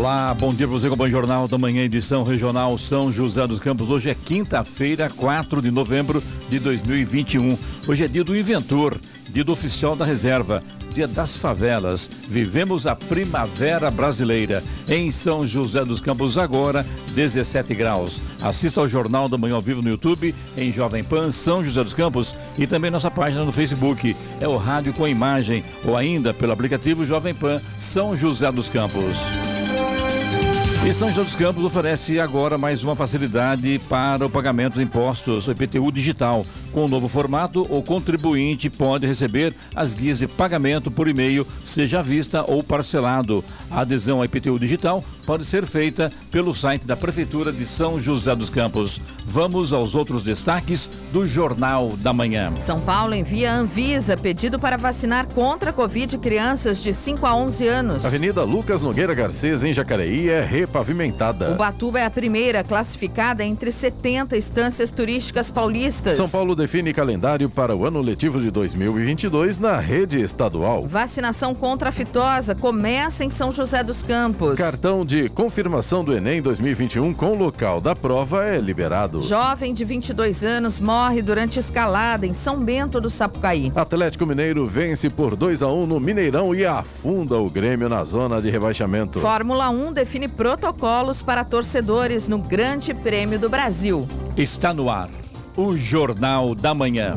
Olá, bom dia para você com o Bom Jornal da Manhã, edição regional São José dos Campos. Hoje é quinta-feira, 4 de novembro de 2021. Hoje é dia do inventor, dia do oficial da reserva, dia das favelas. Vivemos a primavera brasileira. Em São José dos Campos, agora, 17 graus. Assista ao Jornal da Manhã ao vivo no YouTube, em Jovem Pan São José dos Campos e também nossa página no Facebook. É o Rádio com Imagem ou ainda pelo aplicativo Jovem Pan São José dos Campos. E São José dos Campos oferece agora mais uma facilidade para o pagamento de impostos, o IPTU digital. Com o novo formato, o contribuinte pode receber as guias de pagamento por e-mail, seja à vista ou parcelado. A adesão ao IPTU digital pode ser feita pelo site da Prefeitura de São José dos Campos. Vamos aos outros destaques do Jornal da Manhã. São Paulo envia a Anvisa pedido para vacinar contra a Covid crianças de 5 a 11 anos. Avenida Lucas Nogueira Garcês, em Jacareí, é repavimentada. Ubatuba é a primeira classificada entre 70 estâncias turísticas paulistas. São Paulo define calendário para o ano letivo de 2022 na rede estadual. Vacinação contra a fitosa começa em São José dos Campos. Cartão de confirmação do Enem 2021 com local da prova é liberado. Jovem de 22 anos morre durante escalada em São Bento do Sapucaí. Atlético Mineiro vence por 2 a 1 no Mineirão e afunda o Grêmio na zona de rebaixamento. Fórmula 1 define protocolos para torcedores no Grande Prêmio do Brasil. Está no ar o Jornal da Manhã.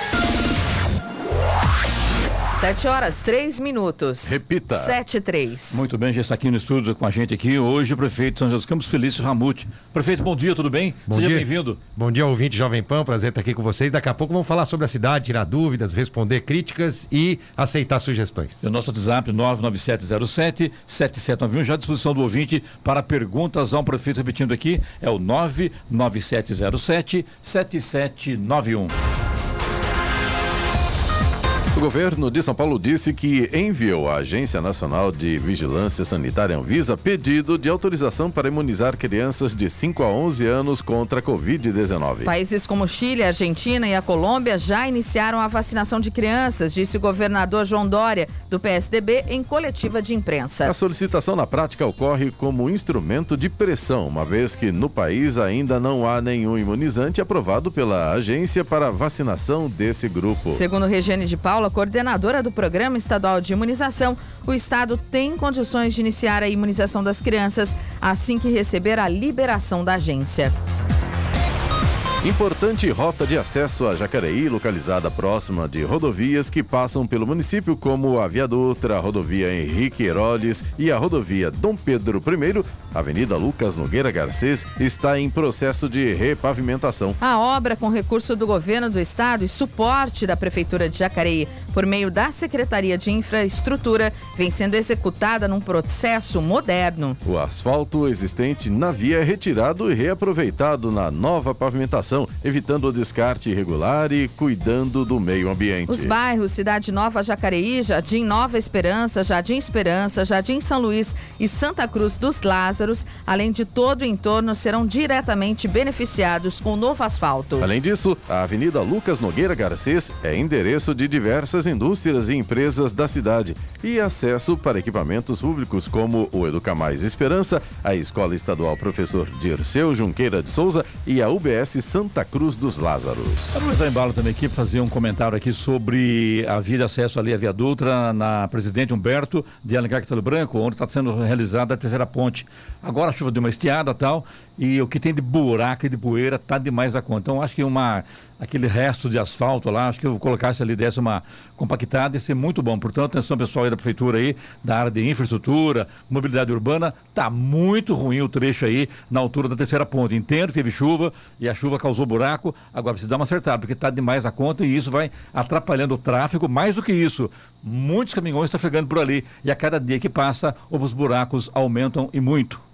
Sete horas, três minutos. Repita. Sete e três. Muito bem, já está aqui no estúdio com a gente aqui hoje o prefeito de São José dos Campos, Felício Ramute. Prefeito, bom dia, tudo bem? Bom Seja dia. bem-vindo. Bom dia, ouvinte Jovem Pan, prazer estar aqui com vocês. Daqui a pouco vamos falar sobre a cidade, tirar dúvidas, responder críticas e aceitar sugestões. O nosso WhatsApp 99707 7791 já à disposição do ouvinte para perguntas ao prefeito, repetindo aqui, é o 99707 7791. O governo de São Paulo disse que enviou à Agência Nacional de Vigilância Sanitária Anvisa pedido de autorização para imunizar crianças de 5 a 11 anos contra a Covid-19. Países como Chile, Argentina e a Colômbia já iniciaram a vacinação de crianças, disse o governador João Dória, do PSDB, em coletiva de imprensa. A solicitação na prática ocorre como instrumento de pressão, uma vez que no país ainda não há nenhum imunizante aprovado pela agência para a vacinação desse grupo. Segundo Regiane de Paula, coordenadora do Programa Estadual de Imunização, o Estado tem condições de iniciar a imunização das crianças assim que receber a liberação da agência. Importante rota de acesso a Jacareí, localizada próxima de rodovias que passam pelo município, como a Via Dutra, a rodovia Henrique Heroles e a rodovia Dom Pedro I, Avenida Lucas Nogueira Garcês, está em processo de repavimentação. A obra, com recurso do governo do estado e suporte da Prefeitura de Jacareí, por meio da Secretaria de Infraestrutura, vem sendo executada num processo moderno. O asfalto existente na via é retirado e reaproveitado na nova pavimentação, evitando o descarte irregular e cuidando do meio ambiente. Os bairros Cidade Nova Jacareí, Jardim Nova Esperança, Jardim Esperança, Jardim São Luís e Santa Cruz dos Lázaros, além de todo o entorno, serão diretamente beneficiados com o novo asfalto. Além disso, a Avenida Lucas Nogueira Garcês é endereço de diversas indústrias e empresas da cidade e acesso para equipamentos públicos como o Educa Mais Esperança, a Escola Estadual Professor Dirceu Junqueira de Souza e a UBS Santa Cruz dos Lázaros. Aproveitar embalo também aqui para fazer um comentário aqui sobre a via de acesso ali à Via Dutra na Presidente Humberto de Alencar Castelo Branco, onde está sendo realizada a terceira ponte. Agora a chuva deu uma estiada tal, e o que tem de buraco e de poeira tá demais a conta. Então acho que uma aquele resto de asfalto lá, acho que eu colocasse ali, desse uma compactada, ia ser muito bom. Portanto, atenção pessoal aí da prefeitura aí, da área de infraestrutura, mobilidade urbana, tá muito ruim o trecho aí na altura da terceira ponte. Entendo que teve chuva e a chuva causou buraco, agora precisa dar uma acertada, porque tá demais a conta e isso vai atrapalhando o tráfego. Mais do que isso, muitos caminhões estão chegando por ali e a cada dia que passa, os buracos aumentam e muito.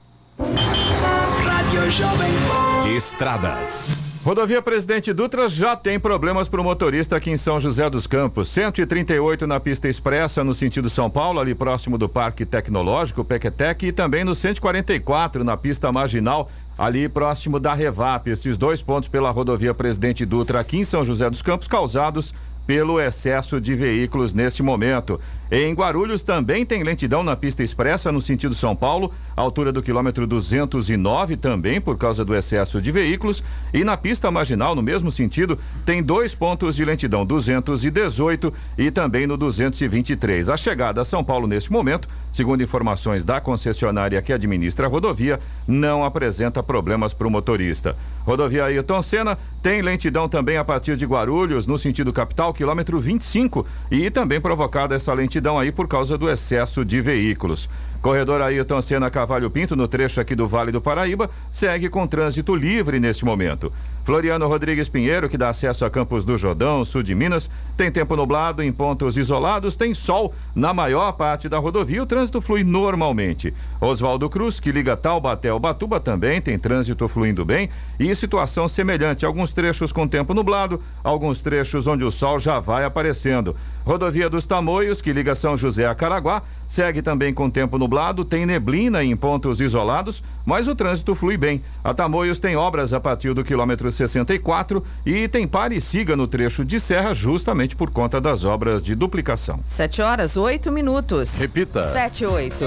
Estradas. Rodovia Presidente Dutra já tem problemas para o motorista aqui em São José dos Campos. 138 na pista expressa no sentido São Paulo, ali próximo do Parque Tecnológico, Pequetec, e também no 144 na pista marginal, ali próximo da Revap. Esses dois pontos pela rodovia Presidente Dutra aqui em São José dos Campos causados pelo excesso de veículos neste momento. Em Guarulhos também tem lentidão na pista expressa no sentido São Paulo, altura do quilômetro 209 também por causa do excesso de veículos e na pista marginal no mesmo sentido tem dois pontos de lentidão 218 e também no 223. A chegada a São Paulo neste momento, segundo informações da concessionária que administra a rodovia, não apresenta problemas para o motorista. Rodovia Ailton Senna tem lentidão também a partir de Guarulhos no sentido capital, quilômetro 25 e também provocada essa lentidão aí por causa do excesso de veículos. Corredor Ailton Senna Cavalho Pinto, no trecho aqui do Vale do Paraíba, segue com trânsito livre neste momento. Floriano Rodrigues Pinheiro, que dá acesso a Campos do Jordão, sul de Minas, tem tempo nublado em pontos isolados, tem sol na maior parte da rodovia, o trânsito flui normalmente. Oswaldo Cruz, que liga Taubaté ao Batuba, também tem trânsito fluindo bem e situação semelhante. Alguns trechos com tempo nublado, alguns trechos onde o sol já vai aparecendo. Rodovia dos Tamoios, que liga São José a Caraguá, segue também com tempo nublado, tem neblina em pontos isolados, mas o trânsito flui bem. A Tamoios tem obras a partir do quilômetro 64 e tem pare e siga no trecho de serra justamente por conta das obras de duplicação. 7 horas, 8 minutos. Repita. 7 8.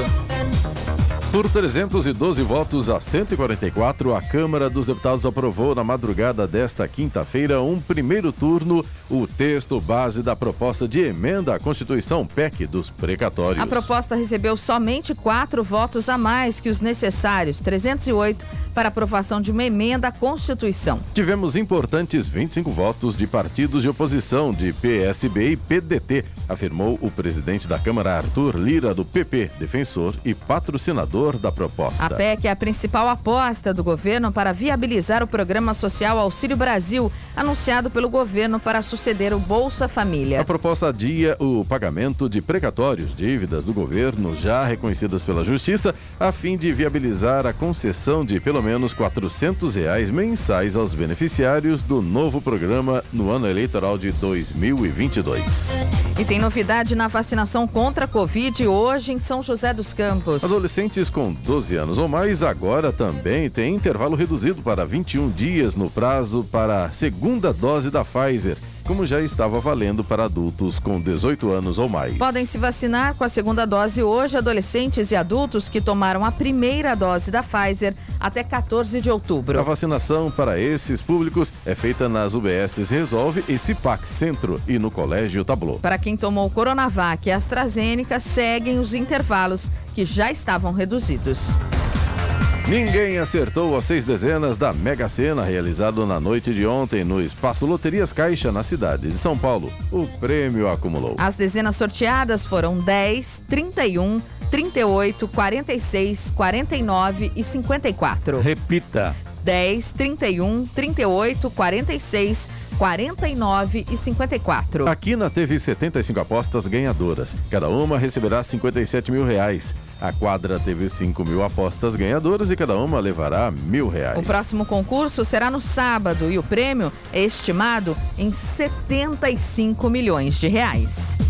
Por 312 votos a 144, a Câmara dos Deputados aprovou na madrugada desta quinta-feira um primeiro turno o texto base da proposta de emenda à Constituição PEC dos precatórios. A proposta recebeu somente quatro votos a mais que os necessários, 308, para aprovação de uma emenda à Constituição. Tivemos importantes 25 votos de partidos de oposição de PSB e PDT, afirmou o presidente da Câmara, Arthur Lira, do PP, defensor e patrocinador da proposta. A PEC é a principal aposta do governo para viabilizar o programa social Auxílio Brasil, anunciado pelo governo para suceder o Bolsa Família. A proposta adia o pagamento de precatórios, dívidas do governo já reconhecidas pela Justiça, a fim de viabilizar a concessão de pelo menos 400 reais mensais aos beneficiários do novo programa no ano eleitoral de 2022. E tem novidade na vacinação contra a Covid hoje em São José dos Campos. Adolescentes com 12 anos ou mais agora também têm intervalo reduzido para 21 dias no prazo para a segunda dose da Pfizer como já estava valendo para adultos com 18 anos ou mais. Podem se vacinar com a segunda dose hoje adolescentes e adultos que tomaram a primeira dose da Pfizer até 14 de outubro. A vacinação para esses públicos é feita nas UBSs Resolve e Cipac Centro e no Colégio Tablô. Para quem tomou Coronavac e AstraZeneca, seguem os intervalos que já estavam reduzidos. Ninguém acertou as seis dezenas da Mega Sena realizado na noite de ontem no Espaço Loterias Caixa, na cidade de São Paulo. O prêmio acumulou. As dezenas sorteadas foram 10, 31, 38, 46, 49 e 54. Repita. 10, 31, 38, 46, 49 e 54. A Quina teve 75 apostas ganhadoras. Cada uma receberá 57 mil reais. A quadra teve 5 mil apostas ganhadoras e cada uma levará mil reais. O próximo concurso será no sábado e o prêmio é estimado em 75 milhões de reais.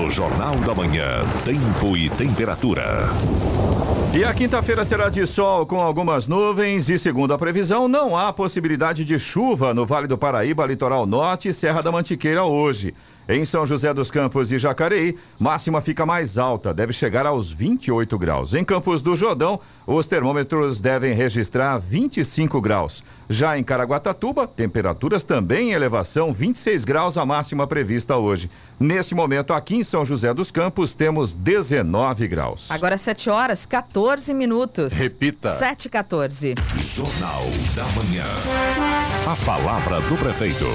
No Jornal da Manhã, Tempo e Temperatura. E a quinta-feira será de sol com algumas nuvens e, segundo a previsão, não há possibilidade de chuva no Vale do Paraíba, Litoral Norte e Serra da Mantiqueira hoje. Em São José dos Campos e Jacareí, máxima fica mais alta, deve chegar aos 28 graus. Em Campos do Jordão, os termômetros devem registrar 25 graus. Já em Caraguatatuba, temperaturas também em elevação, 26 graus a máxima prevista hoje. Neste momento, aqui em São José dos Campos, temos 19 graus. Agora 7 horas, 14 minutos. Repita. 7 e 14. Jornal da Manhã. A palavra do prefeito.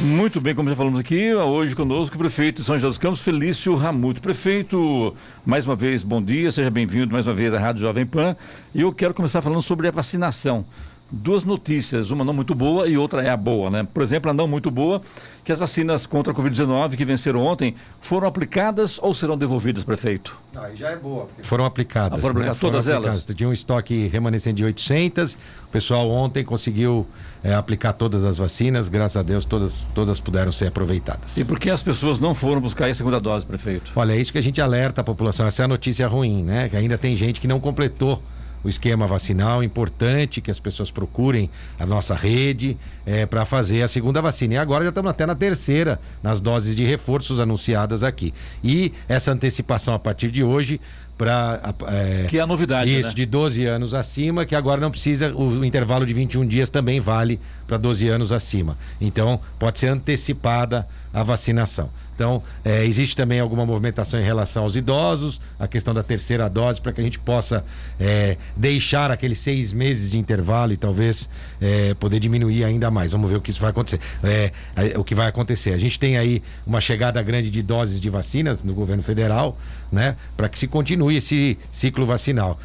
Muito bem, como já falamos aqui, hoje conosco o prefeito de São José dos Campos, Felício Ramuto. Prefeito, mais uma vez, bom dia, seja bem-vindo mais uma vez à Rádio Jovem Pan. E eu quero começar falando sobre a vacinação. Duas notícias, uma não muito boa e outra é a boa, né? Por exemplo, a não muito boa, que as vacinas contra a Covid-19 que venceram ontem foram aplicadas ou serão devolvidas, prefeito? Não, aí já é boa. porque Foram aplicadas. Ah, foram aplicadas todas elas? Tinha um estoque remanescente de 800. O pessoal ontem conseguiu é, aplicar todas as vacinas. Graças a Deus, todas, todas puderam ser aproveitadas. E por que as pessoas não foram buscar a segunda dose, prefeito? Olha, é isso que a gente alerta a população. Essa é a notícia ruim, né? Que ainda tem gente que não completou o esquema vacinal. Importante que as pessoas procurem a nossa rede é, para fazer a segunda vacina. E agora já estamos até na terceira, nas doses de reforços anunciadas aqui. E essa antecipação a partir de hoje para. É, Que é a novidade, Isso, né? de 12 anos acima, que agora não precisa, o, o intervalo de 21 dias também vale para 12 anos acima. Então, pode ser antecipada a vacinação. Então, é, existe também alguma movimentação em relação aos idosos, a questão da terceira dose, para que a gente possa é, deixar aqueles seis meses de intervalo e talvez é, poder diminuir ainda mais. Vamos ver o que isso vai acontecer. É, é, o que vai acontecer. A gente tem aí uma chegada grande de doses de vacinas no governo federal, né? Para que se continue esse ciclo vacinal.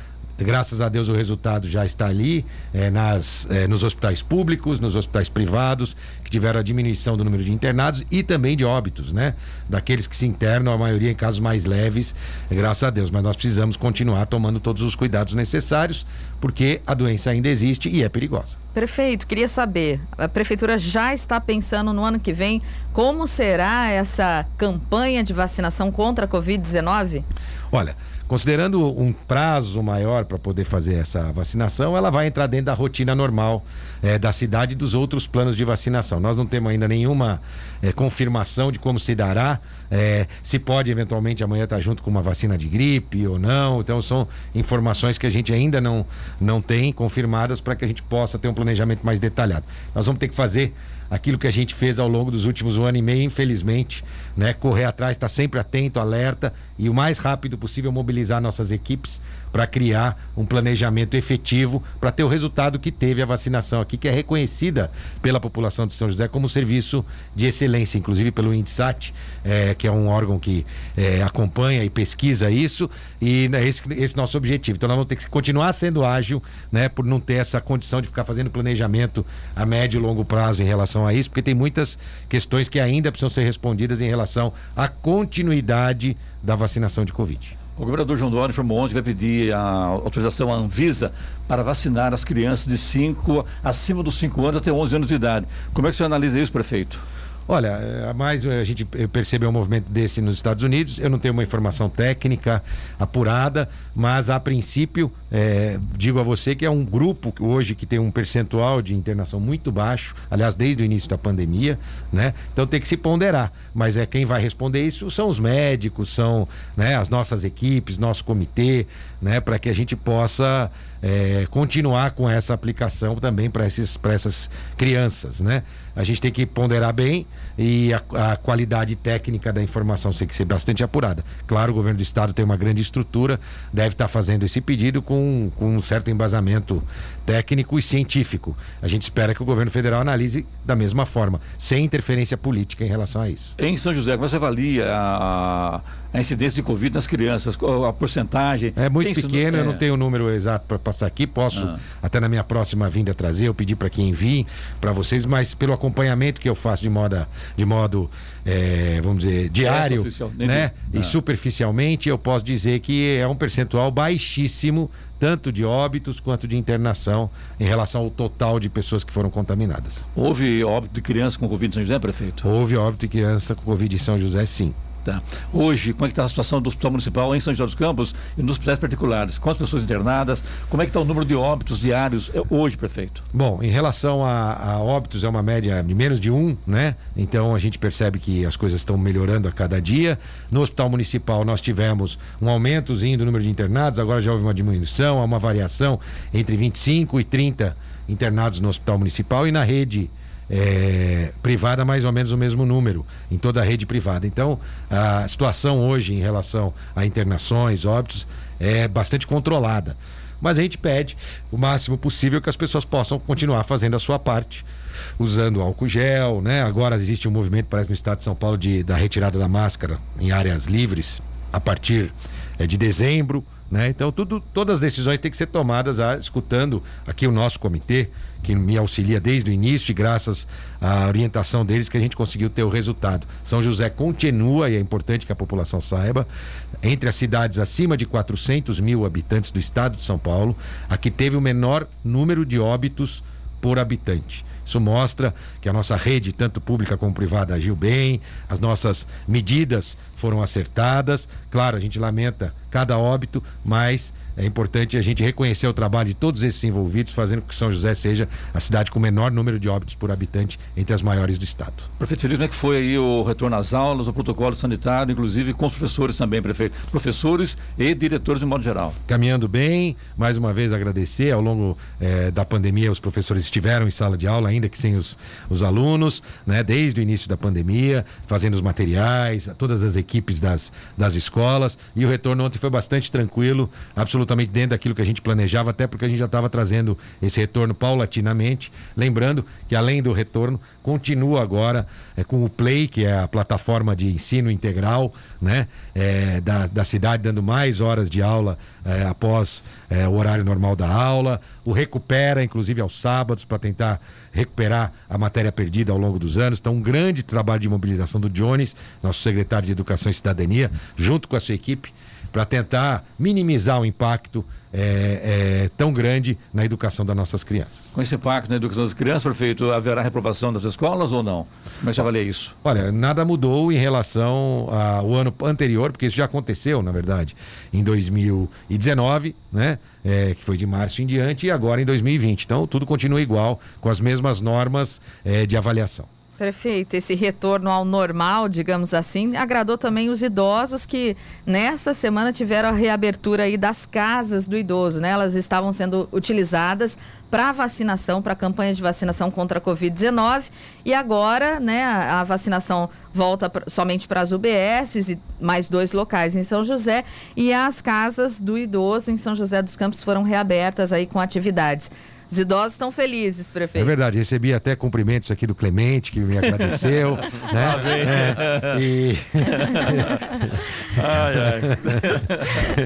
Graças a Deus o resultado já está ali eh, nas, eh, nos hospitais públicos, nos hospitais privados, que tiveram a diminuição do número de internados e também de óbitos, né? Daqueles que se internam, a maioria em casos mais leves, eh, graças a Deus. Mas nós precisamos continuar tomando todos os cuidados necessários, porque a doença ainda existe e é perigosa. Prefeito, queria saber, a prefeitura já está pensando no ano que vem como será essa campanha de vacinação contra a Covid-19? Olha, considerando um prazo maior para poder fazer essa vacinação, ela vai entrar dentro da rotina normal eh, da cidade e dos outros planos de vacinação. Nós não temos ainda nenhuma eh, confirmação de como se dará, eh, se pode eventualmente amanhã estar junto com uma vacina de gripe ou não. Então são informações que a gente ainda não, não tem confirmadas para que a gente possa ter um planejamento mais detalhado. Nós vamos ter que fazer aquilo que a gente fez ao longo dos últimos um ano e meio, infelizmente, né? Correr atrás, estar sempre atento, alerta e o mais rápido possível mobilizar nossas equipes para criar um planejamento efetivo para ter o resultado que teve a vacinação aqui, que é reconhecida pela população de São José como serviço de excelência, inclusive pelo INDSAT, eh, que é um órgão que eh, acompanha e pesquisa isso, e né, esse, esse nosso objetivo. Então nós vamos ter que continuar sendo ágil, né, por não ter essa condição de ficar fazendo planejamento a médio e longo prazo em relação a isso, porque tem muitas questões que ainda precisam ser respondidas em relação à continuidade da vacinação de Covid. O governador João Dória informou ontem que vai pedir a autorização à Anvisa para vacinar as crianças de 5 acima dos 5 anos até 11 anos de idade. Como é que você analisa isso, prefeito? Olha, é, a mais a gente percebeu um movimento desse nos Estados Unidos. Eu não tenho uma informação técnica apurada, mas a princípio é, digo a você que é um grupo hoje que tem um percentual de internação muito baixo, aliás, desde o início da pandemia, né? Então tem que se ponderar. Mas é quem vai responder isso são os médicos, são né, as nossas equipes, nosso comitê, né? Para que a gente possa é, continuar com essa aplicação também para essas crianças, né? A gente tem que ponderar bem e a, a, qualidade técnica da informação tem que ser bastante apurada. Claro, o governo do estado tem uma grande estrutura, deve estar fazendo esse pedido com, com um certo embasamento técnico e científico. A gente espera que o governo federal analise da mesma forma, sem interferência política em relação a isso. Em São José, como você avalia a, a incidência de Covid nas crianças, a porcentagem? É muito isso pequeno, no- eu não é. tenho o número exato para passar aqui, posso Ah. até na minha próxima vinda trazer, eu pedi para que enviem para vocês, mas pelo acompanhamento que eu faço de modo, de modo eh, vamos dizer, diário, oficial, nem né? vi. E Ah. superficialmente, eu posso dizer que é um percentual baixíssimo, tanto de óbitos quanto de internação, em relação ao total de pessoas que foram contaminadas. Houve óbito de criança com Covid em São José, prefeito? Houve óbito de criança com Covid em São José, sim. Tá. Hoje, como é que está a situação do Hospital Municipal em São José dos Campos e nos hospitais particulares? Quantas pessoas internadas? Como é que está o número de óbitos diários é, hoje, prefeito? Bom, em relação a, a, óbitos, é uma média de menos de um, né? Então a gente percebe que as coisas estão melhorando a cada dia. No Hospital Municipal nós tivemos um aumentozinho do número de internados, agora já houve uma diminuição, há uma variação entre 25 e 30 internados no Hospital Municipal e na rede é, privada mais ou menos o mesmo número em toda a rede privada. Então, a situação hoje em relação a internações, óbitos, é bastante controlada. Mas a gente pede o máximo possível que as pessoas possam continuar fazendo a sua parte, usando álcool gel, né? Agora existe um movimento, parece no estado de São Paulo, de, da retirada da máscara em áreas livres a partir é, de dezembro. Né? Então, tudo, todas as decisões têm que ser tomadas a, escutando aqui o nosso comitê, que me auxilia desde o início e graças à orientação deles que a gente conseguiu ter o resultado. São José continua, e é importante que a população saiba, entre as cidades acima de 400 mil habitantes do estado de São Paulo, a que teve o menor número de óbitos por habitante. Isso mostra que a nossa rede, tanto pública como privada, agiu bem, as nossas medidas foram acertadas. Claro, a gente lamenta cada óbito, mas é importante a gente reconhecer o trabalho de todos esses envolvidos, fazendo com que São José seja a cidade com o menor número de óbitos por habitante entre as maiores do estado. Prefeito Feliz, como é que foi aí o retorno às aulas, o protocolo sanitário, inclusive com os professores também, prefeito? Professores e diretores de modo geral. Caminhando bem, mais uma vez agradecer. Ao longo eh, da pandemia, os professores estiveram em sala de aula, ainda que sem os, os alunos, né? Desde o início da pandemia, fazendo os materiais, todas as equipes das, das escolas. E o retorno ontem foi bastante tranquilo, absolutamente absolutamente dentro daquilo que a gente planejava, até porque a gente já estava trazendo esse retorno paulatinamente. Lembrando que além do retorno, continua agora é, com o Play, que é a plataforma de ensino integral né, é, da, da cidade, dando mais horas de aula é, após é, o horário normal da aula. O Recupera, inclusive aos sábados, para tentar recuperar a matéria perdida ao longo dos anos. Então, um grande trabalho de mobilização do Jones, nosso secretário de Educação e Cidadania, junto com a sua equipe para tentar minimizar o impacto é, é, tão grande na educação das nossas crianças. Com esse impacto na educação das crianças, prefeito, haverá reprovação das escolas ou não? Como é que você avalia isso? Olha, nada mudou em relação ao ano anterior, porque isso já aconteceu, na verdade, em 2019, né? É, que foi de março em diante, e agora em 2020. Então, tudo continua igual, com as mesmas normas é, de avaliação. Perfeito. Esse retorno ao normal, digamos assim, agradou também os idosos que nesta semana tiveram a reabertura aí das casas do idoso, né? Elas estavam sendo utilizadas para vacinação, para a campanha de vacinação contra a Covid-19 e agora, né, a vacinação volta somente para as UBSs e mais dois locais em São José e as casas do idoso em São José dos Campos foram reabertas aí com atividades. Os idosos estão felizes, prefeito. É verdade, recebi até cumprimentos aqui do Clemente, que me agradeceu. né? É, e... ai, ai.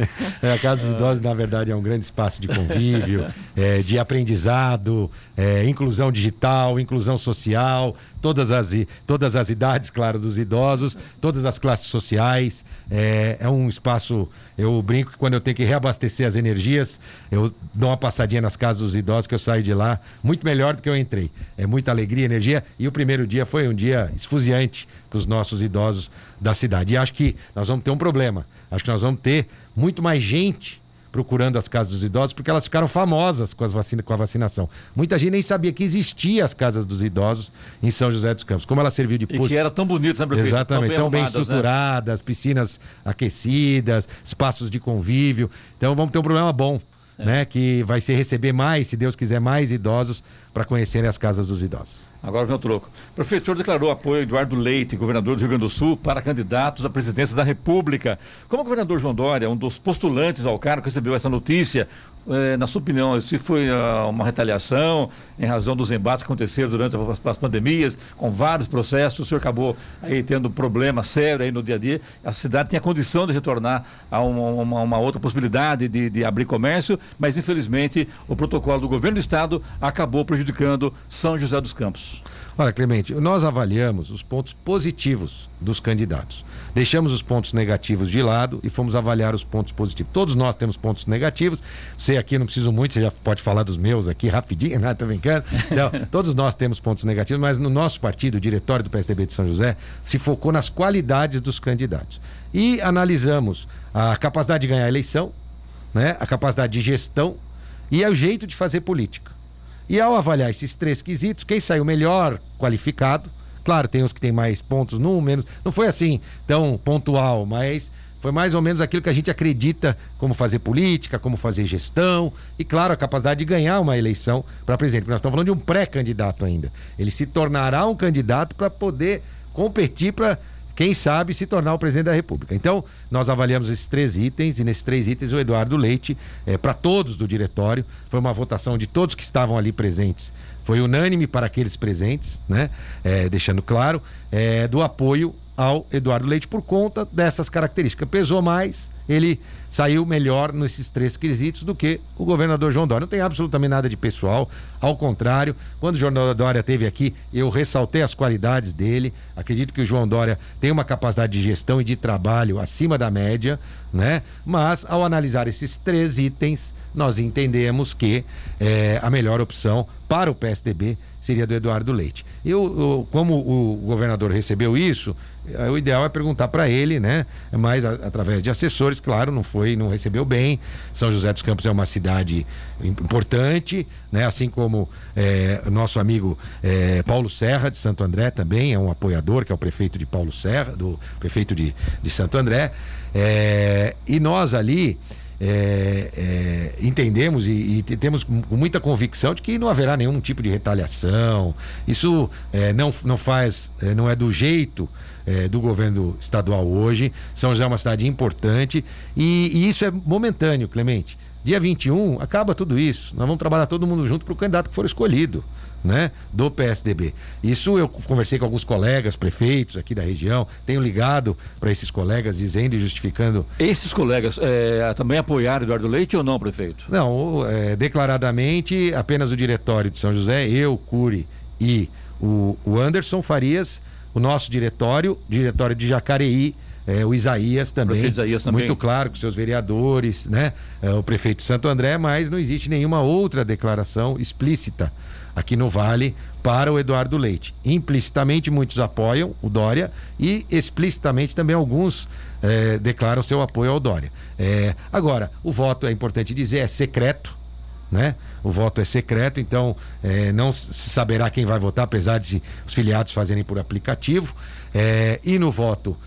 É, a Casa dos Idosos, na verdade, é um grande espaço de convívio, é, de aprendizado, é, inclusão digital, inclusão social, todas as, todas as idades, claro, dos idosos, todas as classes sociais. É, é um espaço, eu brinco que quando eu tenho que reabastecer as energias, eu dou uma passadinha nas casas dos idosos que eu saio de lá muito melhor do que eu entrei. É muita alegria, energia. E o primeiro dia foi um dia esfuziante para os nossos idosos da cidade. E acho que nós vamos ter um problema. Acho que nós vamos ter muito mais gente procurando as casas dos idosos, porque elas ficaram famosas com, as vacina, com a vacinação. Muita gente nem sabia que existia as casas dos idosos em São José dos Campos. Como ela serviu de posto. E que era tão bonito, né, prefeito? Exatamente, tão bem, tão bem né? estruturadas, né? piscinas aquecidas, espaços de convívio. Então vamos ter um problema bom. É. Né, que vai ser receber mais, se Deus quiser, mais idosos para conhecerem as casas dos idosos. Agora vem o troco. O professor declarou apoio a Eduardo Leite, governador do Rio Grande do Sul, para candidatos à presidência da República. Como o governador João Dória, um dos postulantes ao cargo, recebeu essa notícia, é, na sua opinião, se foi uh, uma retaliação em razão dos embates que aconteceram durante as, as, pandemias, com vários processos, o senhor acabou aí tendo problema sério aí no dia a dia, a cidade tinha condição de retornar a uma, uma, uma outra possibilidade de, de, abrir comércio, mas infelizmente o protocolo do governo do estado acabou prejudicando São José dos Campos. Olha, Clemente, nós avaliamos os pontos positivos dos candidatos. Deixamos os pontos negativos de lado e fomos avaliar os pontos positivos. Todos nós temos pontos negativos. Você aqui não preciso muito, você já pode falar dos meus aqui rapidinho, né? Tô brincando. Todos nós temos pontos negativos, mas no nosso partido, o diretório do PSDB de São José, se focou nas qualidades dos candidatos. E analisamos a capacidade de ganhar a eleição, né? a capacidade de gestão e é o jeito de fazer política. E ao avaliar esses três quesitos, quem saiu melhor qualificado, claro, tem os que têm mais pontos, num, menos. Não foi assim tão pontual, mas foi mais ou menos aquilo que a gente acredita como fazer política, como fazer gestão e, claro, a capacidade de ganhar uma eleição para presidente. Porque nós estamos falando de um pré-candidato ainda. Ele se tornará um candidato para poder competir para quem sabe se tornar o presidente da República. Então, nós avaliamos esses três itens e nesses três itens o Eduardo Leite, é, para todos do diretório, foi uma votação de todos que estavam ali presentes. Foi unânime para aqueles presentes, né? É, deixando claro, é, do apoio ao Eduardo Leite por conta dessas características. Pesou mais, ele saiu melhor nesses três quesitos do que o governador João Dória. Não tem absolutamente nada de pessoal, ao contrário, quando o João Dória esteve aqui, eu ressaltei as qualidades dele. Acredito que o João Dória tem uma capacidade de gestão e de trabalho acima da média, né? Mas ao analisar esses três itens, nós entendemos que é, a melhor opção para o PSDB seria do Eduardo Leite. Eu, eu como o governador recebeu isso, eh, o ideal é perguntar para ele, né? Mas a, através de assessores, claro, não foi, não recebeu bem. São José dos Campos é uma cidade importante, né? Assim como é, nosso amigo é, Paulo Serra de Santo André também é um apoiador, que é o prefeito de Paulo Serra, do prefeito de, de Santo André. É, e nós ali é, é, entendemos e, e, temos muita convicção de que não haverá nenhum tipo de retaliação. Isso é, não, não faz, é, não é do jeito é, do governo estadual hoje. São José é uma cidade importante e, e isso é momentâneo, Clemente. Dia 21 acaba tudo isso. Nós vamos trabalhar todo mundo junto para o candidato que for escolhido né, do PSDB. Isso eu conversei com alguns colegas, prefeitos aqui da região, tenho ligado para esses colegas dizendo e justificando. Esses colegas é, também apoiaram Eduardo Leite ou não, prefeito? Não, é, declaradamente apenas o diretório de São José, eu, Cury e o, o Anderson Farias, o nosso diretório, diretório de Jacareí, é, o Isaías também, o Isaías também. Muito claro, com seus vereadores, né? É, o prefeito de Santo André, mas não existe nenhuma outra declaração explícita aqui no Vale para o Eduardo Leite. Implicitamente muitos apoiam o Dória e explicitamente também alguns é, declaram seu apoio ao Dória. É, agora, o voto é importante dizer, é secreto. Né? O voto é secreto, então é, não se saberá quem vai votar, apesar de os filiados fazerem por aplicativo. E no voto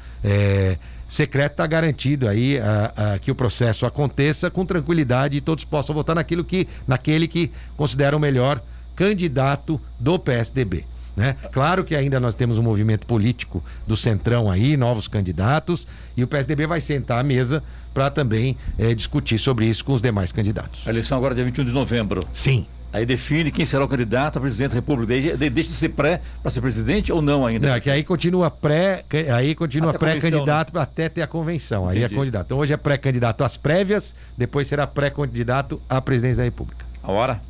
secreto está garantido aí a, a, que o processo aconteça com tranquilidade e todos possam votar naquilo que, naquele que consideram melhor candidato do PSDB. Né? Claro que ainda nós temos um movimento político do Centrão aí, novos candidatos, e o PSDB vai sentar à mesa para também é, discutir sobre isso com os demais candidatos. A eleição agora é dia 21 de novembro. Sim. Aí define quem será o candidato a presidente da República. Deixa de ser pré para ser presidente ou não ainda? Não, é que aí continua pré, aí continua pré-candidato né? até ter a convenção. Entendi. Aí é candidato. Então hoje é pré-candidato às prévias, depois será pré-candidato à presidência da República. A hora?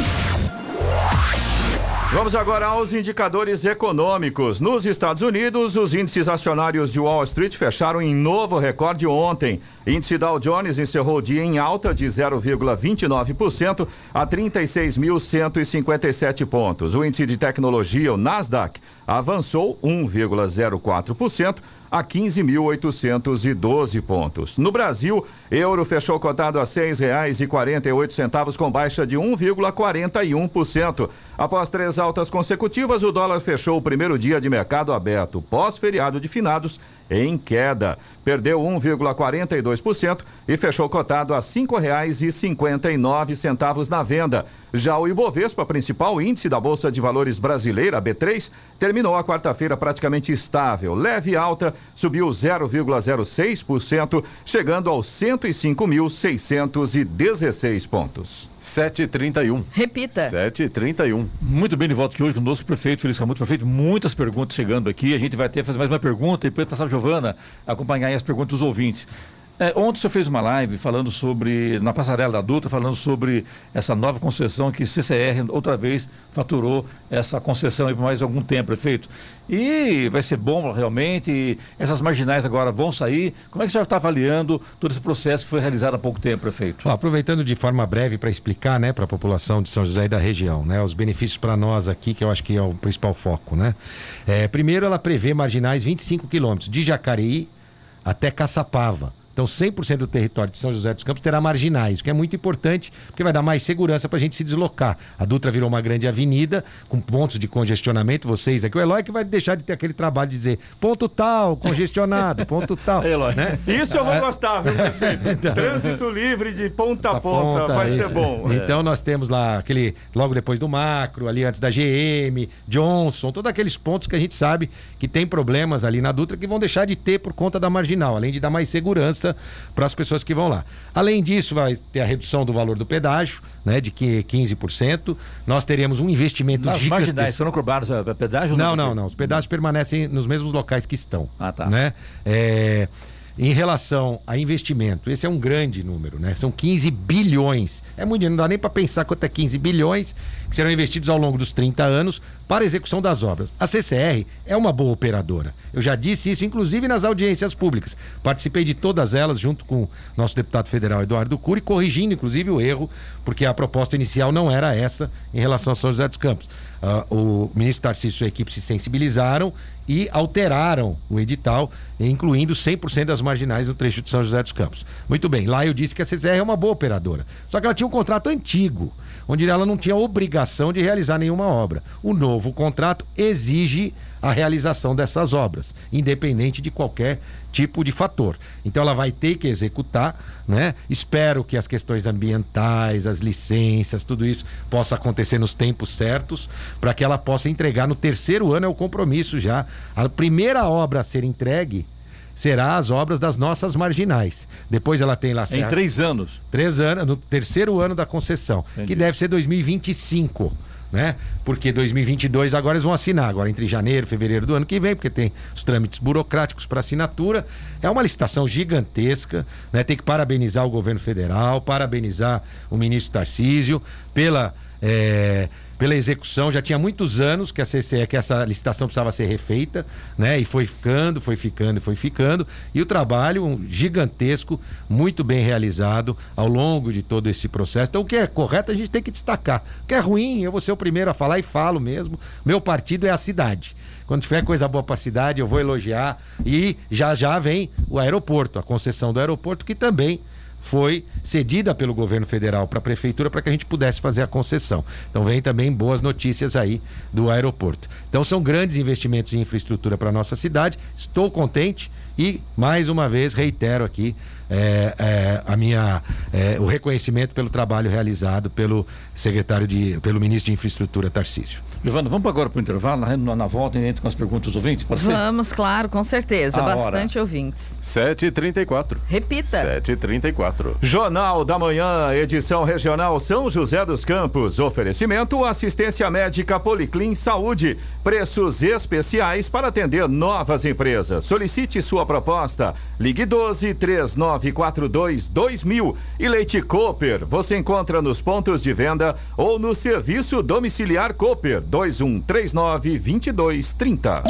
Vamos agora aos indicadores econômicos. Nos Estados Unidos, os índices acionários de Wall Street fecharam em novo recorde ontem. Índice Dow Jones encerrou o dia em alta de 0,29% a 36.157 pontos. O índice de tecnologia, o Nasdaq, avançou 1,04% a 15.812 pontos. No Brasil, euro fechou cotado a oito centavos com baixa de 1,41%. Após três altas consecutivas, o dólar fechou o primeiro dia de mercado aberto pós-feriado de finados em queda. Perdeu 1,42% e fechou cotado a R$ 5,59 na venda. Já o Ibovespa, principal índice da Bolsa de Valores brasileira, B3, terminou a quarta-feira praticamente estável. Leve alta, subiu 0,06%, chegando aos 105.616 pontos. 7h31. Repita. 7h31. Muito bem de volta aqui hoje conosco, prefeito Feliz Camuto. Prefeito, muitas perguntas chegando aqui. A gente vai ter que fazer mais uma pergunta e depois passar a Giovana acompanhar aí as perguntas dos ouvintes. É, ontem o senhor fez uma live falando sobre, na passarela da Dutra, falando sobre essa nova concessão que CCR outra vez faturou essa concessão por mais algum tempo, prefeito. E vai ser bom realmente, essas marginais agora vão sair. Como é que o senhor está avaliando todo esse processo que foi realizado há pouco tempo, prefeito? Aproveitando de forma breve para explicar né, para a população de São José e da região, né, os benefícios para nós aqui, que eu acho que é o principal foco. Né? É, primeiro, ela prevê marginais 25 quilômetros, de Jacareí até Caçapava. Então, 100% do território de São José dos Campos terá marginais, o que é muito importante, porque vai dar mais segurança para a gente se deslocar. A Dutra virou uma grande avenida, com pontos de congestionamento. Vocês aqui, o Eloy que vai deixar de ter aquele trabalho de dizer ponto tal, congestionado, ponto tal. Eloy. Né? Isso eu vou gostar, viu, prefeito? Então. Trânsito livre de ponta a Da ponta, vai isso. ser bom. Então nós temos lá aquele, logo depois do macro, ali antes da GM, Johnson, todos aqueles pontos que a gente sabe que tem problemas ali na Dutra que vão deixar de ter por conta da marginal, além de dar mais segurança para as pessoas que vão lá. Além disso, vai ter a redução do valor do pedágio, né, de que 15%. Nós teremos um investimento Nas marginais, gigantesco. foram cobrados a pedágio? ou Não, não, não. Os pedágios permanecem nos mesmos locais que estão. Ah, tá. Né? É, em relação a investimento, esse é um grande número, né? São 15 bilhões. É muito dinheiro, não dá nem para pensar quanto é 15 bilhões que serão investidos ao longo dos 30 anos para a execução das obras. A CCR é uma boa operadora. Eu já disse isso, inclusive nas audiências públicas. Participei de todas elas junto com nosso deputado federal Eduardo Cury, corrigindo inclusive o erro, porque a proposta inicial não era essa em relação a São José dos Campos. Ah, o ministro Tarcísio e sua equipe se sensibilizaram e alteraram o edital, incluindo 100% das marginais no trecho de São José dos Campos. Muito bem, lá eu disse que a CCR é uma boa operadora. Só que ela tinha um contrato antigo, onde ela não tinha obrigação de realizar nenhuma obra. O novo contrato exige a realização dessas obras, independente de qualquer tipo de fator. Então ela vai ter que executar, né? Espero que as questões ambientais, as licenças, tudo isso possa acontecer nos tempos certos, para que ela possa entregar no terceiro ano é o compromisso já. A primeira obra a ser entregue será as obras das nossas marginais. Depois ela tem lá Em três anos. Três anos, no terceiro ano da concessão, Entendi. que deve ser 2025, né? Porque 2022 agora eles vão assinar, agora entre janeiro e fevereiro do ano que vem, porque tem os trâmites burocráticos para assinatura. É uma licitação gigantesca, né? Tem que parabenizar o governo federal, parabenizar o ministro Tarcísio pela. é, pela execução, já tinha muitos anos que a CCE, que essa licitação precisava ser refeita, né? E foi ficando, foi ficando, foi ficando. E o trabalho gigantesco, muito bem realizado ao longo de todo esse processo. Então, o que é correto a gente tem que destacar. O que é ruim, eu vou ser o primeiro a falar e falo mesmo. Meu partido é a cidade. Quando tiver coisa boa para a cidade, eu vou elogiar. E já já vem o aeroporto, a concessão do aeroporto, que também foi cedida pelo governo federal para a prefeitura para que a gente pudesse fazer a concessão. Então vem também boas notícias aí do aeroporto. Então são grandes investimentos em infraestrutura para nossa cidade. Estou contente e mais uma vez reitero aqui é, é, a minha é, o reconhecimento pelo trabalho realizado pelo secretário de pelo ministro de infraestrutura Tarcísio. Giovana, vamos agora para o intervalo, na, na volta e entra com as perguntas dos ouvintes, pode ser? Vamos, claro, com certeza. A hora. Bastante ouvintes. 7h34. Repita. 7h34. Jornal da Manhã, edição regional São José dos Campos. Oferecimento assistência médica Policlin Saúde. Preços especiais para atender novas empresas. Solicite sua proposta. Ligue 12 3942 2000. E Leite Cooper. Você encontra nos pontos de venda ou no serviço domiciliar Cooper 2139 2230.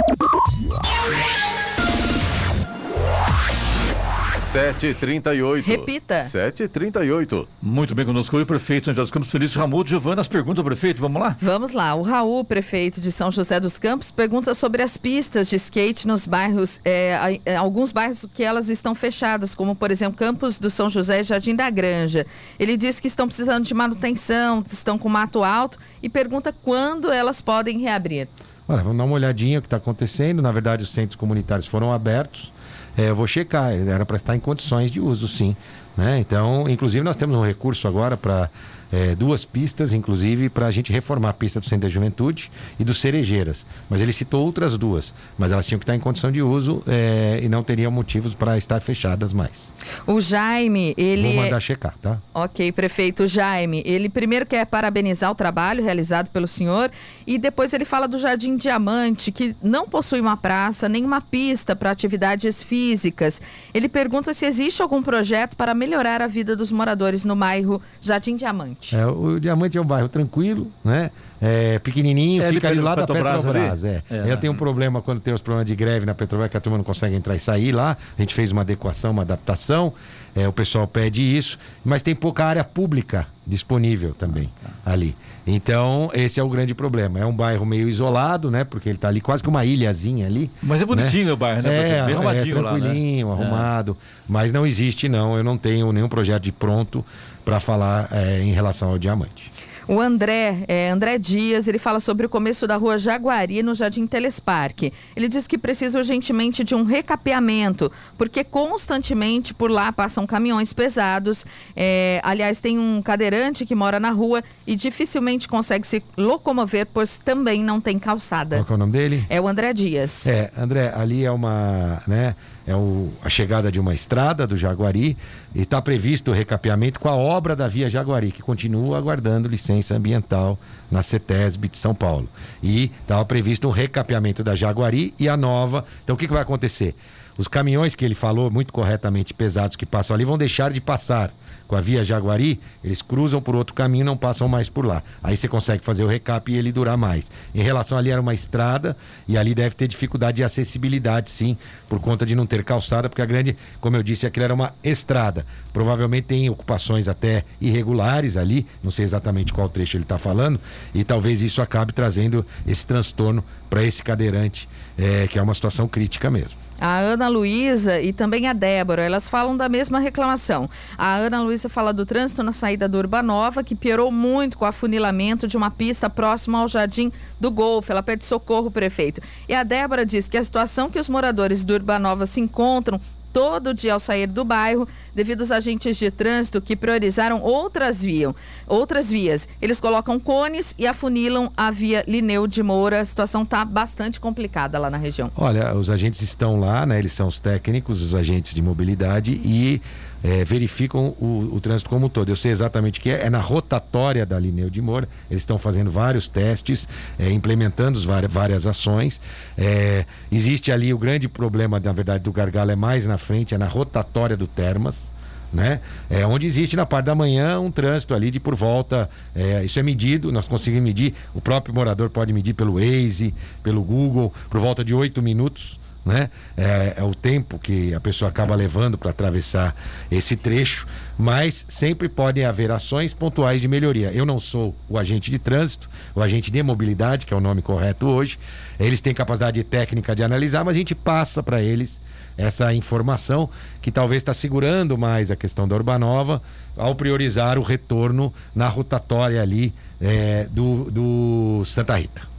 7h38. Repita. 7h38. Muito bem conosco o prefeito de São José dos Campos, Felício Ramudo. Giovana, as perguntas prefeito, vamos lá? Vamos lá, o Raul, prefeito de São José dos Campos, pergunta sobre as pistas de skate nos bairros, é, é, alguns bairros que elas estão fechadas, como por exemplo Campos do São José e Jardim da Granja. Ele diz que estão precisando de manutenção, estão com mato alto e pergunta quando elas podem reabrir. Olha, vamos dar uma olhadinha o que está acontecendo. Na verdade, os centros comunitários foram abertos. É, vou checar. Era para estar em condições de uso, sim. Né? Então, inclusive, nós temos um recurso agora para é, duas pistas, inclusive, para a gente reformar a pista do Centro da Juventude e do Cerejeiras. Mas ele citou outras duas, mas elas tinham que estar em condição de uso é, e não teriam motivos para estar fechadas mais. O Jaime, ele. Vou mandar checar, tá? Ok, prefeito Jaime. Ele primeiro quer parabenizar o trabalho realizado pelo senhor e depois ele fala do Jardim Diamante, que não possui uma praça nem uma pista para atividades físicas. Ele pergunta se existe algum projeto para melhorar a vida dos moradores no bairro Jardim Diamante. É, o Diamante é um bairro tranquilo, né? É, pequenininho, É, fica ali lá da Petrobras Petrobras. É. É. Eu tenho um problema quando tem os problemas de greve na Petrobras, que a turma não consegue entrar e sair lá. A gente fez uma adequação, uma adaptação. É, o pessoal pede isso, mas tem pouca área pública disponível também ali. Então, esse é o grande problema. É um bairro meio isolado, né? Porque ele está ali quase que uma ilhazinha ali. Mas é bonitinho o bairro, né? É? Bem é arrumadinho lá, né? tranquilinho, arrumado. Mas não existe, não. Eu não tenho nenhum projeto de pronto para falar é, em relação ao diamante. O André, é, André Dias, ele fala sobre o começo da rua Jaguari no Jardim Telesparque. Ele diz que precisa urgentemente de um recapeamento, porque constantemente por lá passam caminhões pesados. É, aliás, tem um cadeirante que mora na rua e dificilmente consegue se locomover, pois também não tem calçada. Qual é o nome dele? É o André Dias. É, André, ali é uma, né, é o, a chegada de uma estrada do Jaguari e está previsto o recapeamento com a obra da Via Jaguari, que continua aguardando licença ambiental na CETESB de São Paulo. E estava previsto um recapeamento da Jaguari e a nova. Então o que, que vai acontecer? Os caminhões que ele falou, muito corretamente pesados, que passam ali, vão deixar de passar com a via Jaguari, eles cruzam por outro caminho não passam mais por lá. Aí você consegue fazer o recap e ele durar mais. Em relação ali era uma estrada e ali deve ter dificuldade de acessibilidade, sim, por conta de não ter calçada, porque a grande, como eu disse, aquilo era uma estrada. Provavelmente tem ocupações até irregulares ali, não sei exatamente qual trecho ele está falando, e talvez isso acabe trazendo esse transtorno para esse cadeirante, eh, que é uma situação crítica mesmo. A Ana Luísa e também a Débora, elas falam da mesma reclamação. A Ana Luísa fala do trânsito na saída do Urbanova, que piorou muito com o afunilamento de uma pista próxima ao Jardim do Golfo. Ela pede socorro, prefeito. E a Débora diz que a situação que os moradores do Urbanova se encontram todo dia ao sair do bairro, devido aos agentes de trânsito que priorizaram outras, vias, outras vias. Eles colocam cones e afunilam a via Lineu de Moura. A situação está bastante complicada lá na região. Olha, os agentes estão lá, né? Eles são os técnicos, os agentes de mobilidade e é, verificam o, o, trânsito como um todo. Eu sei exatamente o que é. É na rotatória da Lineu de Moura. Eles estão fazendo vários testes, é, implementando várias, várias ações. É, existe ali o grande problema, na verdade, do gargalo é mais na frente, é na rotatória do Termas. Né? É onde existe na parte da manhã um trânsito ali de por volta, é, isso é medido, nós conseguimos medir, o próprio morador pode medir pelo Waze, pelo Google, por volta de oito minutos, né? É, é, o tempo que a pessoa acaba levando para atravessar esse trecho, mas sempre podem haver ações pontuais de melhoria. Eu não sou o agente de trânsito, o agente de mobilidade, que é o nome correto hoje. Eles têm capacidade técnica de analisar, mas a gente passa para eles essa informação que talvez está segurando mais a questão da Urbanova ao priorizar o retorno na rotatória ali é, do, do Santa Rita.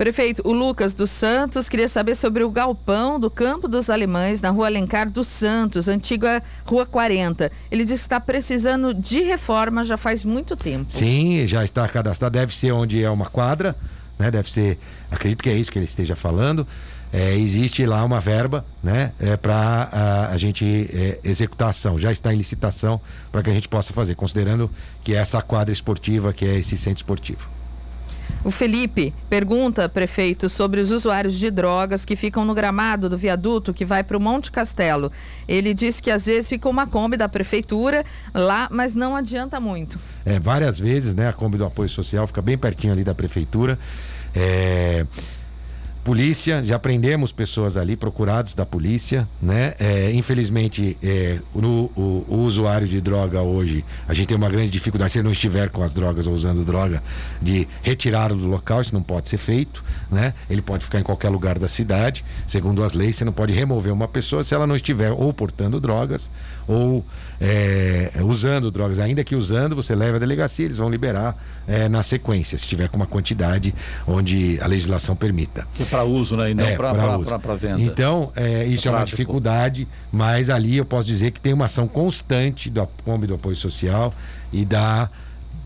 Prefeito, o Lucas dos Santos queria saber sobre o galpão do Campo dos Alemães, na rua Alencar dos Santos, antiga Rua 40. Ele disse que está precisando de reforma já faz muito tempo. Sim, já está cadastrado. Deve ser onde é uma quadra, né? Deve ser, acredito que é isso que ele esteja falando. É, existe lá uma verba né, é, para a, a, gente é, executar a ação. Já está em licitação para que a gente possa fazer, considerando que é essa quadra esportiva, que é esse centro esportivo. O Felipe pergunta, prefeito, sobre os usuários de drogas que ficam no gramado do viaduto que vai para o Monte Castelo. Ele diz que às vezes fica uma Kombi da prefeitura lá, mas não adianta muito. É, várias vezes, né? A Kombi do apoio social fica bem pertinho ali da prefeitura. É polícia, já prendemos pessoas ali, procurados da polícia, né? É, infelizmente, é, no, o, o, usuário de droga hoje, a gente tem uma grande dificuldade, se não estiver com as drogas ou usando droga, de retirá-lo do local, isso não pode ser feito, né? Ele pode ficar em qualquer lugar da cidade, segundo as leis, você não pode remover uma pessoa se ela não estiver ou portando drogas ou é, usando drogas, ainda que usando, você leva a delegacia, eles vão liberar é, na sequência, se tiver com uma quantidade onde a legislação permita. Que para uso, né? E não É, para venda. Então, é, isso é uma dificuldade, mas ali eu posso dizer que tem uma ação constante da Kombi do Apoio Social e da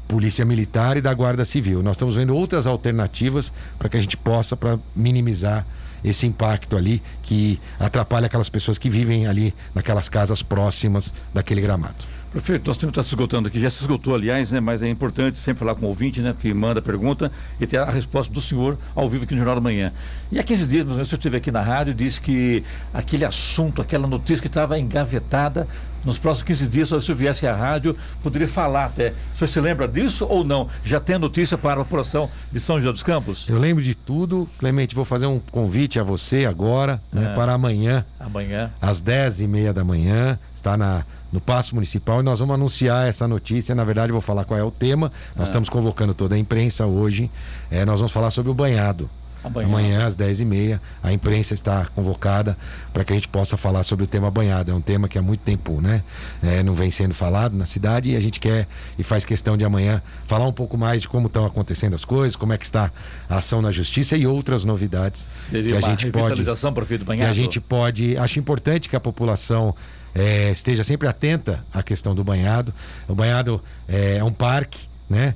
Polícia Militar e da Guarda Civil. Nós estamos vendo outras alternativas para que a gente possa para minimizar esse impacto ali que atrapalha aquelas pessoas que vivem ali naquelas casas próximas daquele gramado. Prefeito, nosso tempo está se esgotando aqui, já se esgotou, aliás, né? Mas é importante sempre falar com o ouvinte, né? Que manda a pergunta e ter a resposta do senhor ao vivo aqui no Jornal da Manhã. E há 15 dias, o senhor esteve aqui na rádio e disse que aquele assunto, aquela notícia que estava engavetada, nos próximos 15 dias, se o senhor viesse à rádio, poderia falar até. O senhor se lembra disso ou não? Já tem a notícia para a população de São José dos Campos? Eu lembro de tudo. Clemente, vou fazer um convite a você agora, né, É. para amanhã, Amanhã. às 10 e meia da manhã, está na, no Paço Municipal e nós vamos anunciar essa notícia. Na verdade, eu vou falar qual é o tema. Nós estamos convocando toda a imprensa hoje. É, nós vamos falar sobre o banhado. Amanhã. Amanhã, às 10 e meia, a imprensa está convocada para que a gente possa falar sobre o tema banhado. É um tema que há muito tempo né, é, não vem sendo falado na cidade e a gente quer e faz questão de amanhã falar um pouco mais de como estão acontecendo as coisas, como é que está a ação na justiça e outras novidades Seria que a uma gente pode revitalização, prefeito que Banhado? a gente pode. Acho importante que a população eh, esteja sempre atenta à questão do banhado. O banhado eh, é um parque, né?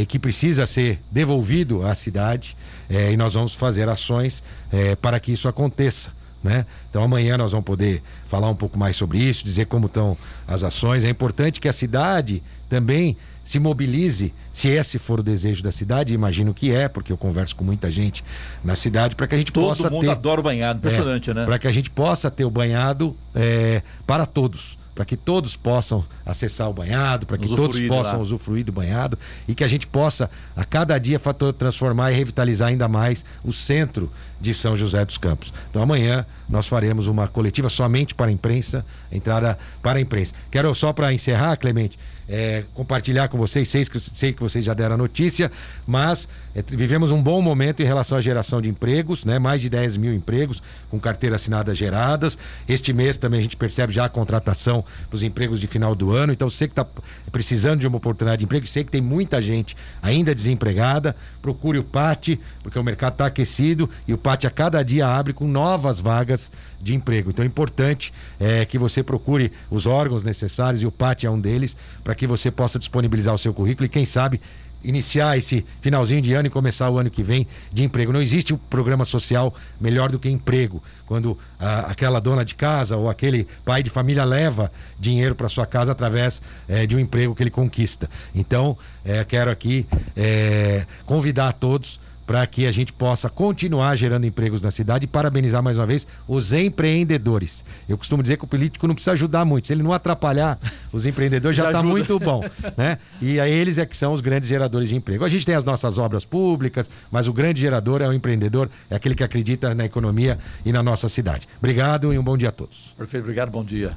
E que precisa ser devolvido à cidade. eh, e nós vamos fazer ações eh, para que isso aconteça. Né? Então amanhã nós vamos poder falar um pouco mais sobre isso, dizer como estão as ações. É importante que a cidade também se mobilize, se esse for o desejo da cidade, imagino que é, porque eu converso com muita gente na cidade, para que a gente Todo possa mundo ter adora o banhado, impressionante, né? para que a gente possa ter o banhado é, para todos. Para que todos possam acessar o banhado, para que todos possam lá. usufruir do banhado e que a gente possa, a cada dia, fator, transformar e revitalizar ainda mais o centro de São José dos Campos. Então amanhã nós faremos uma coletiva somente para a imprensa, entrada para a imprensa. Quero só para encerrar, Clemente, é, compartilhar com vocês, sei que, sei que vocês já deram a notícia, mas é, vivemos um bom momento em relação à geração de empregos, né? mais de 10 mil empregos com carteira assinada geradas. Este mês também a gente percebe já a contratação para os empregos de final do ano. Então, você que está precisando de uma oportunidade de emprego, sei que tem muita gente ainda desempregada, procure o PAT, porque o mercado está aquecido e o PAT a cada dia abre com novas vagas de emprego. Então é importante é, que você procure os órgãos necessários e o PAT é um deles, para que você possa disponibilizar o seu currículo e, quem sabe, iniciar esse finalzinho de ano e começar o ano que vem de emprego. Não existe um programa social melhor do que emprego. Quando ah, aquela dona de casa ou aquele pai de família leva dinheiro para sua casa através eh, de um emprego que ele conquista. Então, eh, quero aqui eh, convidar a todos para que a gente possa continuar gerando empregos na cidade e parabenizar mais uma vez os empreendedores. Eu costumo dizer que o político não precisa ajudar muito, se ele não atrapalhar os empreendedores já está muito bom, né? E aí eles é que são os grandes geradores de emprego. A gente tem as nossas obras públicas, mas o grande gerador é o empreendedor, é aquele que acredita na economia e na nossa cidade. Obrigado e um bom dia a todos. Prefeito, obrigado, bom dia.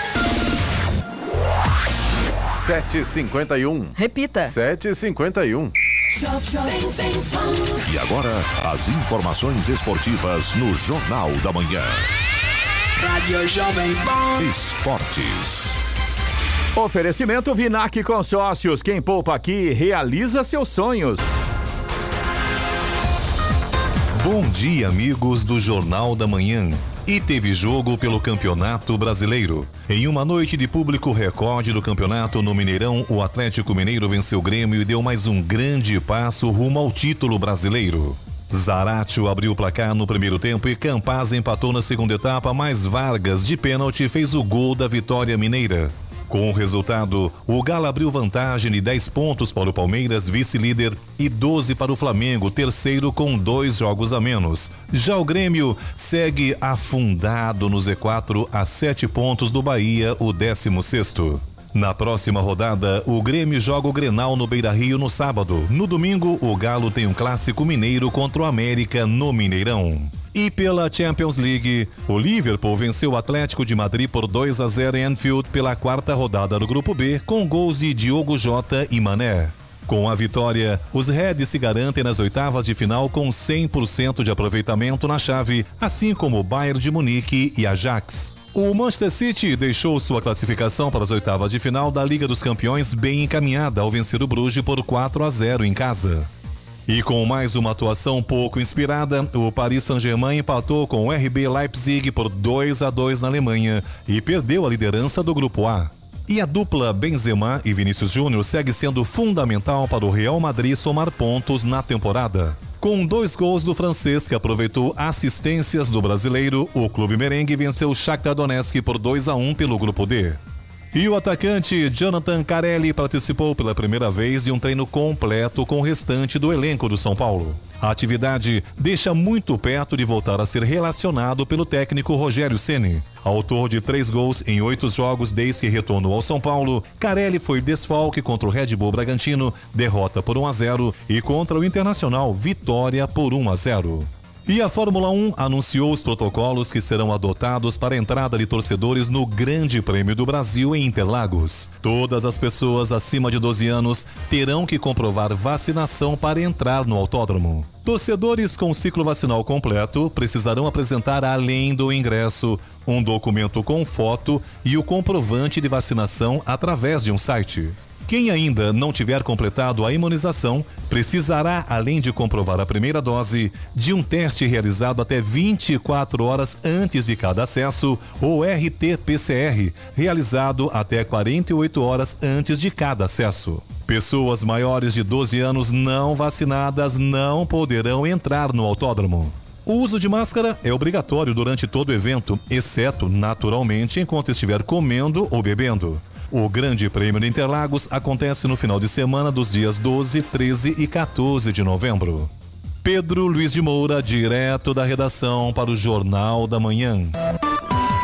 7h51. Repita. 7h51. E agora, as informações esportivas no Jornal da Manhã. Rádio Jovem Pan. Esportes. Oferecimento Vinac Consórcios. Quem poupa aqui realiza seus sonhos. Bom dia, amigos do Jornal da Manhã. E teve jogo pelo Campeonato Brasileiro. Em uma noite de público recorde do campeonato no Mineirão, o Atlético Mineiro venceu o Grêmio e deu mais um grande passo rumo ao título brasileiro. Zaratio abriu o placar no primeiro tempo e Campaz empatou na segunda etapa, mas Vargas, de pênalti, fez o gol da vitória mineira. Com o resultado, o Galo abriu vantagem de 10 pontos para o Palmeiras, vice-líder, e 12 para o Flamengo, terceiro, com dois jogos a menos. Já o Grêmio segue afundado no Z4 a 7 pontos do Bahia, o 16. Na próxima rodada, o Grêmio joga o Grenal no Beira Rio no sábado. No domingo, o Galo tem um clássico mineiro contra o América no Mineirão. E pela Champions League, o Liverpool venceu o Atlético de Madrid por 2 a 0 em Anfield pela quarta rodada do Grupo B, com gols de Diogo Jota e Mané. Com a vitória, os Reds se garantem nas oitavas de final com 100% de aproveitamento na chave, assim como o Bayern de Munique e Ajax. O Manchester City deixou sua classificação para as oitavas de final da Liga dos Campeões bem encaminhada ao vencer o Bruges por 4 a 0 em casa. E com mais uma atuação pouco inspirada, o Paris Saint-Germain empatou com o RB Leipzig por 2 a 2 na Alemanha e perdeu a liderança do grupo A. E a dupla Benzema e Vinícius Júnior segue sendo fundamental para o Real Madrid somar pontos na temporada. Com dois gols do francês que aproveitou assistências do brasileiro, o clube merengue venceu o Shakhtar Donetsk por 2 a 1 pelo grupo D. E o atacante Jonathan Carelli participou pela primeira vez de um treino completo com o restante do elenco do São Paulo. A atividade deixa muito perto de voltar a ser relacionado pelo técnico Rogério Ceni. Autor de três gols em oito jogos desde que retornou ao São Paulo, Carelli foi desfalque contra o Red Bull Bragantino, derrota por 1 a 0 e contra o Internacional, vitória por 1 a 0. E a Fórmula 1 anunciou os protocolos que serão adotados para a entrada de torcedores no Grande Prêmio do Brasil em Interlagos. Todas as pessoas acima de 12 anos terão que comprovar vacinação para entrar no autódromo. Torcedores com ciclo vacinal completo precisarão apresentar, além do ingresso, um documento com foto e o comprovante de vacinação através de um site. Quem ainda não tiver completado a imunização precisará, além de comprovar a primeira dose, de um teste realizado até 24 horas antes de cada acesso, ou RT-PCR, realizado até 48 horas antes de cada acesso. Pessoas maiores de 12 anos não vacinadas não poderão entrar no autódromo. O uso de máscara é obrigatório durante todo o evento, exceto, naturalmente, enquanto estiver comendo ou bebendo. O Grande Prêmio de Interlagos acontece no final de semana dos dias 12, 13 e 14 de novembro. Pedro Luiz de Moura, direto da redação para o Jornal da Manhã.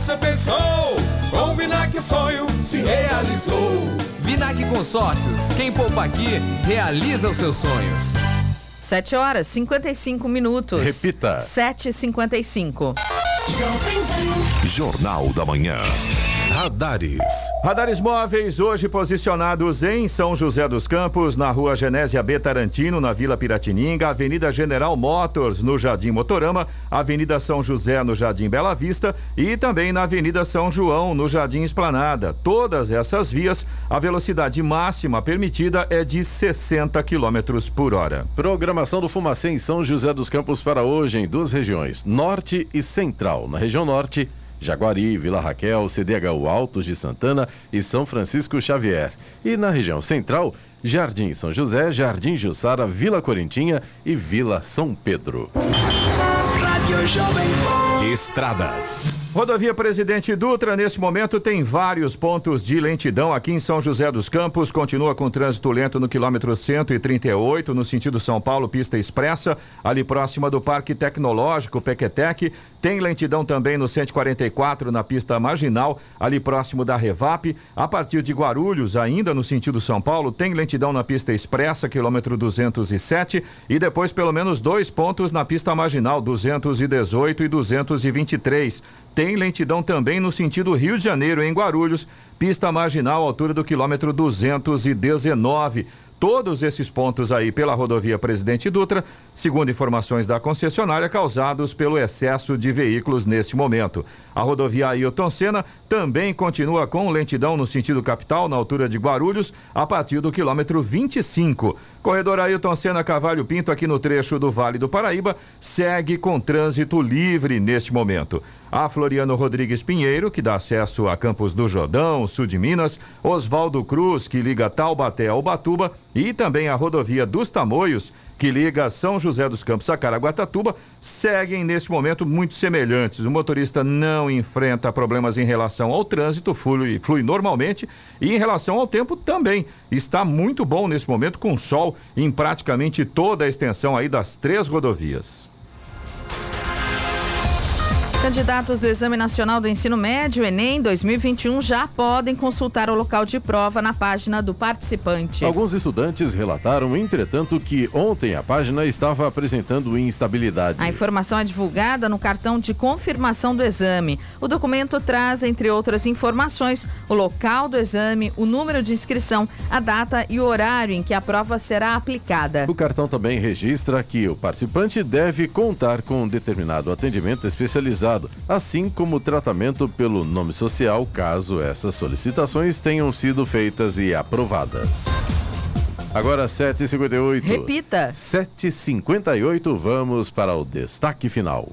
você pensou. Com o Vinac o sonho se realizou. Vinac Consórcios, quem poupa aqui, realiza os seus sonhos. 7 horas 55 minutos. Repita. 7h55. Jornal da Manhã. Radares. Radares móveis hoje posicionados em São José dos Campos, na rua Genésia B Tarantino, na Vila Piratininga, Avenida General Motors, no Jardim Motorama, Avenida São José, no Jardim Bela Vista e também na Avenida São João, no Jardim Esplanada. Todas essas vias, a velocidade máxima permitida é de 60 km por hora. Programação do Fumacê em São José dos Campos para hoje em duas regiões, Norte e Central. Na região Norte, Jaguari, Vila Raquel, CDHU Altos de Santana e São Francisco Xavier. E na região Central, Jardim São José, Jardim Jussara, Vila Corintinha e Vila São Pedro. Rádio Jovem Pan. Estradas. Rodovia Presidente Dutra, nesse momento, tem vários pontos de lentidão aqui em São José dos Campos. Continua com trânsito lento no quilômetro 138, no sentido São Paulo, pista expressa, ali próxima do Parque Tecnológico, Pequetec. Tem lentidão também no 144, na pista marginal, ali próximo da Revap. A partir de Guarulhos, ainda no sentido São Paulo, tem lentidão na pista expressa, quilômetro 207. E depois, pelo menos dois pontos na pista marginal, 218 e 223. Tem lentidão também no sentido Rio de Janeiro, em Guarulhos, pista marginal, altura do quilômetro 219. Todos esses pontos aí pela rodovia Presidente Dutra, segundo informações da concessionária, causados pelo excesso de veículos neste momento. A rodovia Ailton Senna também continua com lentidão no sentido capital, na altura de Guarulhos, a partir do quilômetro 25. Corredor Ailton Senna Cavalho Pinto, aqui no trecho do Vale do Paraíba, segue com trânsito livre neste momento. A Floriano Rodrigues Pinheiro, que dá acesso a Campos do Jordão, sul de Minas, Oswaldo Cruz, que liga Taubaté ao Batuba, e também a rodovia dos Tamoios, que liga São José dos Campos a Caraguatatuba, seguem neste momento muito semelhantes. O motorista não enfrenta problemas em relação ao trânsito, flui, flui normalmente, e em relação ao tempo também. Está muito bom nesse momento, com sol em praticamente toda a extensão aí das três rodovias. Candidatos do Exame Nacional do Ensino Médio, Enem 2021, já podem consultar o local de prova na página do participante. Alguns estudantes relataram, entretanto, que ontem a página estava apresentando instabilidade. A informação é divulgada no cartão de confirmação do exame. O documento traz, entre outras informações, o local do exame, o número de inscrição, a data e o horário em que a prova será aplicada. O cartão também registra que o participante deve contar com determinado atendimento especializado assim como tratamento pelo nome social, caso essas solicitações tenham sido feitas e aprovadas. Agora 7h58. Repita. 7h58, vamos para o destaque final.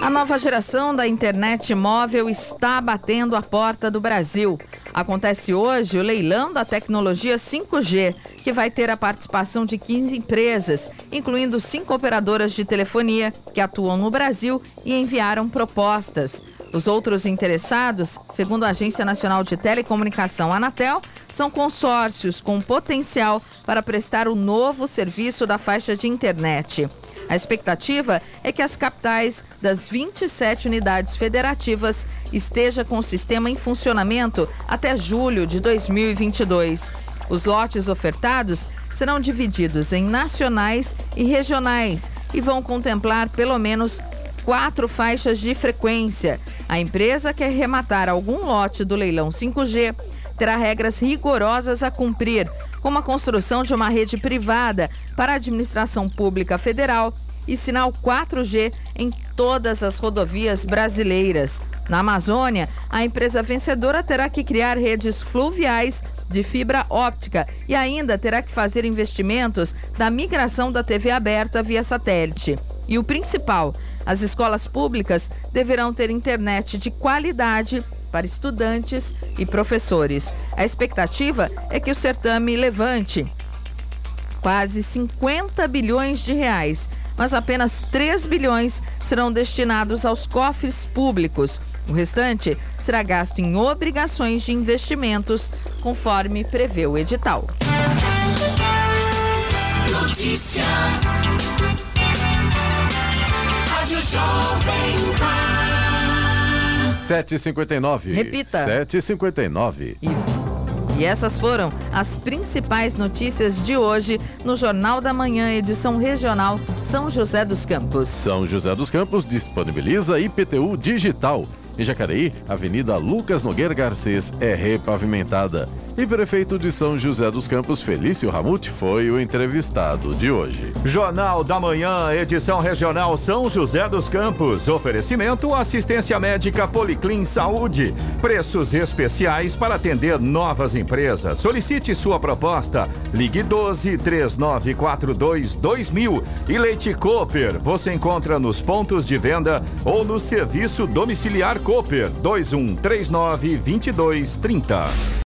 A nova geração da internet móvel está batendo a porta do Brasil. Acontece hoje o leilão da tecnologia 5G, que vai ter a participação de 15 empresas, incluindo cinco operadoras de telefonia que atuam no Brasil e enviaram propostas. Os outros interessados, segundo a Agência Nacional de Telecomunicação Anatel, são consórcios com potencial para prestar o novo serviço da faixa de internet. A expectativa é que as capitais das 27 unidades federativas esteja com o sistema em funcionamento até julho de 2022. Os lotes ofertados serão divididos em nacionais e regionais e vão contemplar pelo menos quatro faixas de frequência. A empresa quer rematar algum lote do leilão 5G terá regras rigorosas a cumprir, como a construção de uma rede privada para a administração pública federal e sinal 4G em todas as rodovias brasileiras. Na Amazônia, a empresa vencedora terá que criar redes fluviais de fibra óptica e ainda terá que fazer investimentos da migração da TV aberta via satélite. E o principal, as escolas públicas deverão ter internet de qualidade para estudantes e professores. A expectativa é que o certame levante quase 50 bilhões de reais, mas apenas 3 bilhões serão destinados aos cofres públicos. O restante será gasto em obrigações de investimentos, conforme prevê o edital. Notícia. Rádio Jovem Pan. 7h59. Repita. 7h59. E, e essas foram as principais notícias de hoje no Jornal da Manhã, edição regional São José dos Campos. São José dos Campos disponibiliza IPTU digital. Em Jacareí, Avenida Lucas Nogueira Garcês é repavimentada. E prefeito de São José dos Campos, Felício Ramute, foi o entrevistado de hoje. Jornal da Manhã, edição regional São José dos Campos. Oferecimento assistência médica Policlin Saúde. Preços especiais para atender novas empresas. Solicite sua proposta. Ligue 12 3942 2000. E Leite Cooper. Você encontra nos pontos de venda ou no serviço domiciliar Cooper 2139 2230.